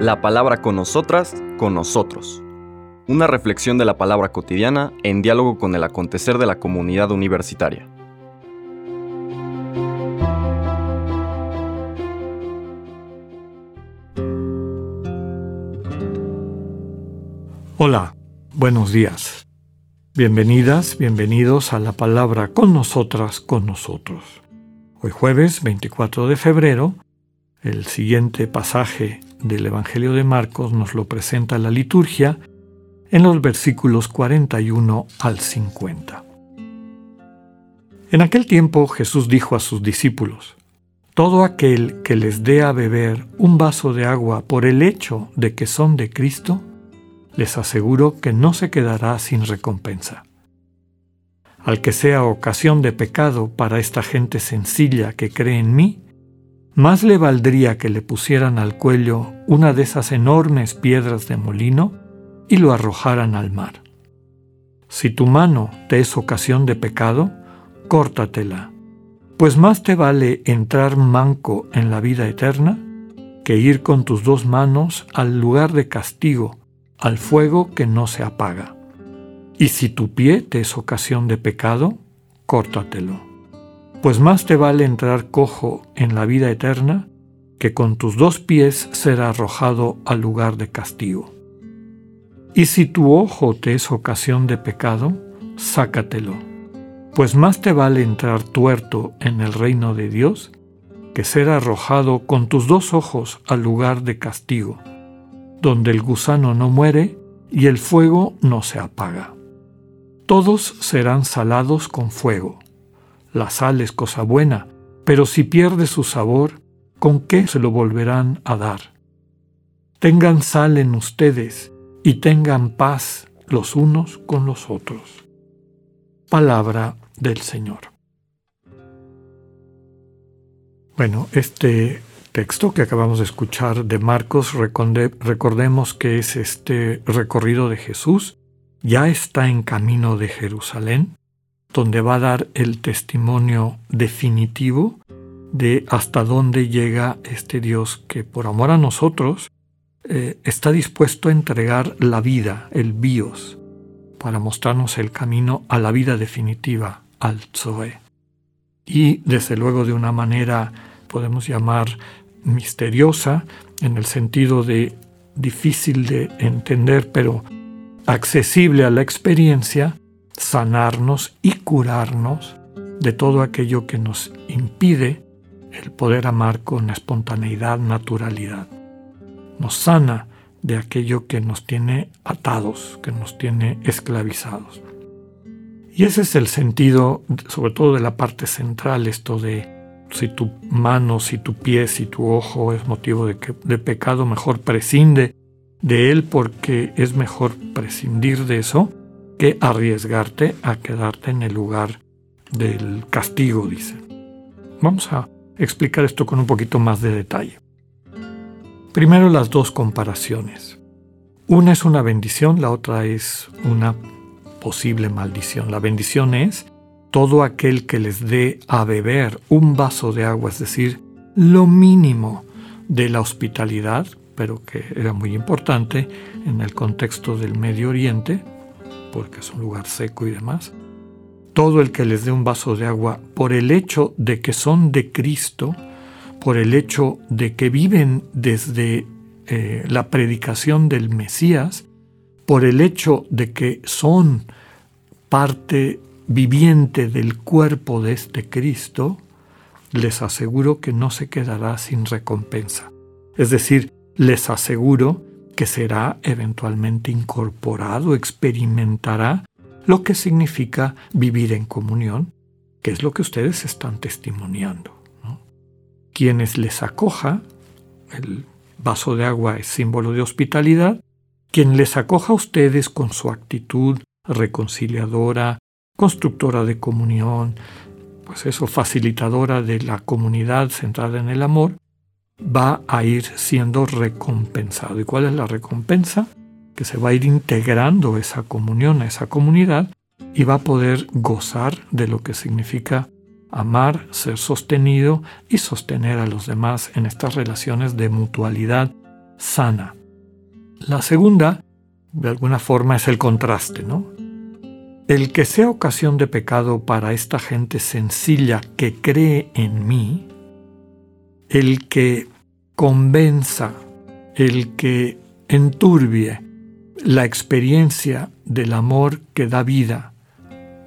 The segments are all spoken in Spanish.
La palabra con nosotras, con nosotros. Una reflexión de la palabra cotidiana en diálogo con el acontecer de la comunidad universitaria. Hola, buenos días. Bienvenidas, bienvenidos a la palabra con nosotras, con nosotros. Hoy jueves 24 de febrero, el siguiente pasaje del Evangelio de Marcos nos lo presenta la liturgia en los versículos 41 al 50. En aquel tiempo Jesús dijo a sus discípulos, Todo aquel que les dé a beber un vaso de agua por el hecho de que son de Cristo, les aseguro que no se quedará sin recompensa. Al que sea ocasión de pecado para esta gente sencilla que cree en mí, más le valdría que le pusieran al cuello una de esas enormes piedras de molino y lo arrojaran al mar. Si tu mano te es ocasión de pecado, córtatela, pues más te vale entrar manco en la vida eterna que ir con tus dos manos al lugar de castigo al fuego que no se apaga. Y si tu pie te es ocasión de pecado, córtatelo. Pues más te vale entrar cojo en la vida eterna que con tus dos pies ser arrojado al lugar de castigo. Y si tu ojo te es ocasión de pecado, sácatelo. Pues más te vale entrar tuerto en el reino de Dios que ser arrojado con tus dos ojos al lugar de castigo donde el gusano no muere y el fuego no se apaga. Todos serán salados con fuego. La sal es cosa buena, pero si pierde su sabor, ¿con qué se lo volverán a dar? Tengan sal en ustedes y tengan paz los unos con los otros. Palabra del Señor. Bueno, este texto que acabamos de escuchar de Marcos, recordemos que es este recorrido de Jesús, ya está en camino de Jerusalén, donde va a dar el testimonio definitivo de hasta dónde llega este Dios que por amor a nosotros eh, está dispuesto a entregar la vida, el bios, para mostrarnos el camino a la vida definitiva, al Zoe. Y desde luego de una manera, podemos llamar misteriosa en el sentido de difícil de entender, pero accesible a la experiencia, sanarnos y curarnos de todo aquello que nos impide el poder amar con espontaneidad, naturalidad. Nos sana de aquello que nos tiene atados, que nos tiene esclavizados. Y ese es el sentido, sobre todo de la parte central, esto de si tu mano, si tu pie, si tu ojo es motivo de, de pecado, mejor prescinde de él porque es mejor prescindir de eso que arriesgarte a quedarte en el lugar del castigo, dice. Vamos a explicar esto con un poquito más de detalle. Primero las dos comparaciones. Una es una bendición, la otra es una posible maldición. La bendición es todo aquel que les dé a beber un vaso de agua, es decir, lo mínimo de la hospitalidad, pero que era muy importante en el contexto del Medio Oriente, porque es un lugar seco y demás, todo el que les dé un vaso de agua por el hecho de que son de Cristo, por el hecho de que viven desde eh, la predicación del Mesías, por el hecho de que son parte viviente del cuerpo de este Cristo, les aseguro que no se quedará sin recompensa. Es decir, les aseguro que será eventualmente incorporado, experimentará lo que significa vivir en comunión, que es lo que ustedes están testimoniando. Quienes les acoja, el vaso de agua es símbolo de hospitalidad, quien les acoja a ustedes con su actitud reconciliadora, constructora de comunión, pues eso, facilitadora de la comunidad centrada en el amor, va a ir siendo recompensado. ¿Y cuál es la recompensa? Que se va a ir integrando esa comunión a esa comunidad y va a poder gozar de lo que significa amar, ser sostenido y sostener a los demás en estas relaciones de mutualidad sana. La segunda, de alguna forma, es el contraste, ¿no? El que sea ocasión de pecado para esta gente sencilla que cree en mí, el que convenza, el que enturbie la experiencia del amor que da vida,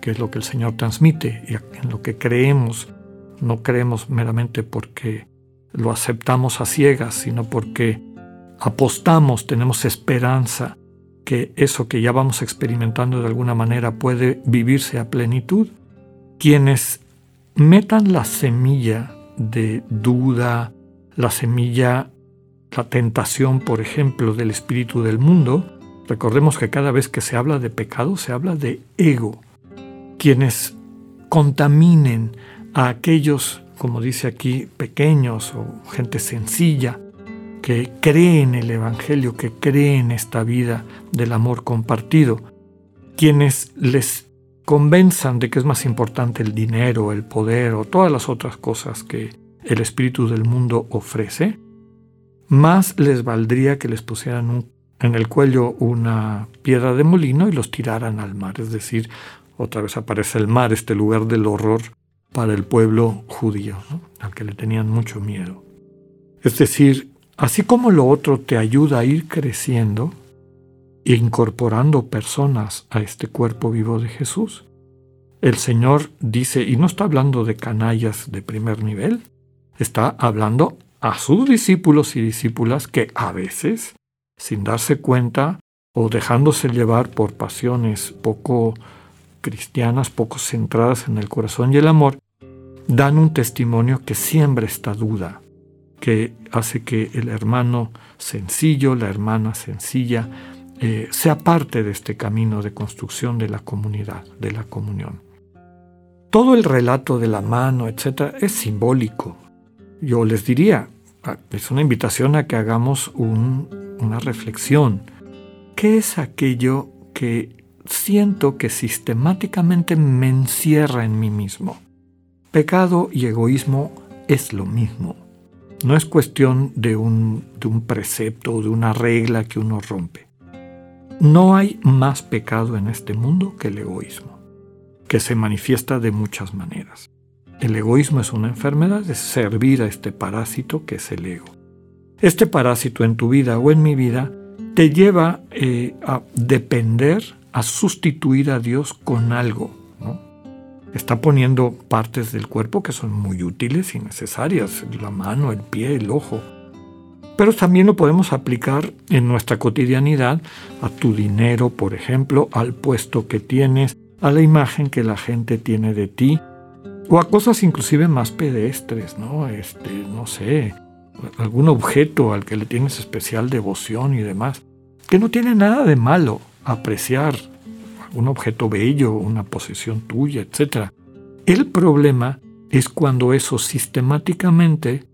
que es lo que el Señor transmite y en lo que creemos. No creemos meramente porque lo aceptamos a ciegas, sino porque apostamos, tenemos esperanza que eso que ya vamos experimentando de alguna manera puede vivirse a plenitud. Quienes metan la semilla de duda, la semilla, la tentación, por ejemplo, del espíritu del mundo, recordemos que cada vez que se habla de pecado se habla de ego. Quienes contaminen a aquellos, como dice aquí, pequeños o gente sencilla, que creen el Evangelio, que creen esta vida del amor compartido, quienes les convenzan de que es más importante el dinero, el poder o todas las otras cosas que el espíritu del mundo ofrece, más les valdría que les pusieran en el cuello una piedra de molino y los tiraran al mar. Es decir, otra vez aparece el mar, este lugar del horror para el pueblo judío, al que le tenían mucho miedo. Es decir, Así como lo otro te ayuda a ir creciendo incorporando personas a este cuerpo vivo de Jesús, el Señor dice, y no está hablando de canallas de primer nivel, está hablando a sus discípulos y discípulas que a veces, sin darse cuenta o dejándose llevar por pasiones poco cristianas, poco centradas en el corazón y el amor, dan un testimonio que siembra esta duda, que hace que el hermano sencillo, la hermana sencilla, eh, sea parte de este camino de construcción de la comunidad, de la comunión. Todo el relato de la mano, etc., es simbólico. Yo les diría, ah, es una invitación a que hagamos una reflexión. ¿Qué es aquello que siento que sistemáticamente me encierra en mí mismo? Pecado y egoísmo es lo mismo. No es cuestión de un, de un precepto o de una regla que uno rompe. No hay más pecado en este mundo que el egoísmo, que se manifiesta de muchas maneras. El egoísmo es una enfermedad de servir a este parásito que es el ego. Este parásito en tu vida o en mi vida te lleva eh, a depender, a sustituir a Dios con algo, está poniendo partes del cuerpo que son muy útiles y necesarias, la mano, el pie, el ojo. Pero también lo podemos aplicar en nuestra cotidianidad a tu dinero, por ejemplo, al puesto que tienes, a la imagen que la gente tiene de ti, o a cosas inclusive más pedestres, ¿no? Este, no sé, algún objeto al que le tienes especial devoción y demás, que no tiene nada de malo apreciar un objeto bello, una posesión tuya, etc. El problema es cuando eso sistemáticamente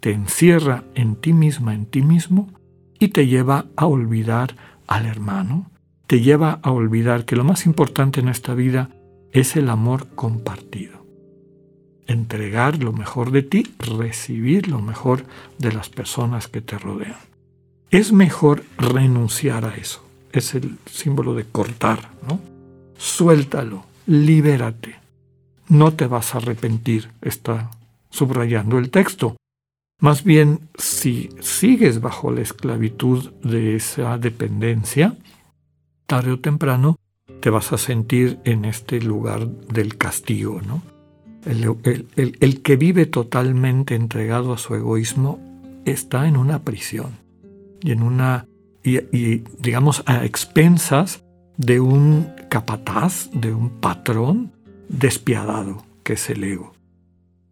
te encierra en ti misma, en ti mismo, y te lleva a olvidar al hermano, te lleva a olvidar que lo más importante en esta vida es el amor compartido. Entregar lo mejor de ti, recibir lo mejor de las personas que te rodean. Es mejor renunciar a eso es el símbolo de cortar, ¿no? Suéltalo, libérate. No te vas a arrepentir, está subrayando el texto. Más bien, si sigues bajo la esclavitud de esa dependencia, tarde o temprano te vas a sentir en este lugar del castigo, ¿no? El, que vive totalmente entregado a su egoísmo está en una prisión y en una y, digamos a expensas de un capataz, de un patrón despiadado que es el ego.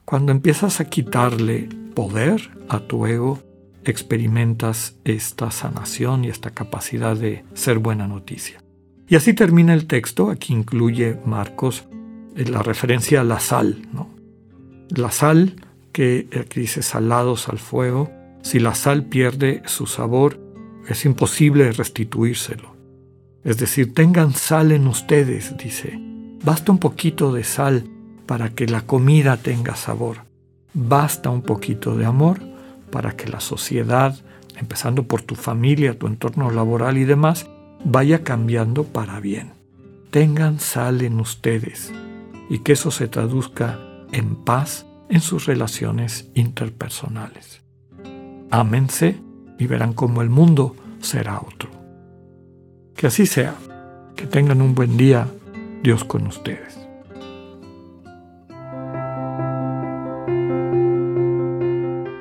Cuando empiezas a quitarle poder a tu ego, experimentas esta sanación y esta capacidad de ser buena noticia. Y así termina el texto, aquí incluye Marcos eh, la referencia a la sal. ¿no? La sal, que aquí dice salados al fuego, si la sal pierde su sabor, es imposible restituírselo. Es decir, tengan sal en ustedes, dice. Basta un poquito de sal para que la comida tenga sabor. Basta un poquito de amor para que la sociedad, empezando por tu familia, tu entorno laboral y demás, vaya cambiando para bien. Tengan sal en ustedes y que eso se traduzca en paz en sus relaciones interpersonales. Ámense y verán cómo el mundo será otro. Que así sea. Que tengan un buen día. Dios con ustedes.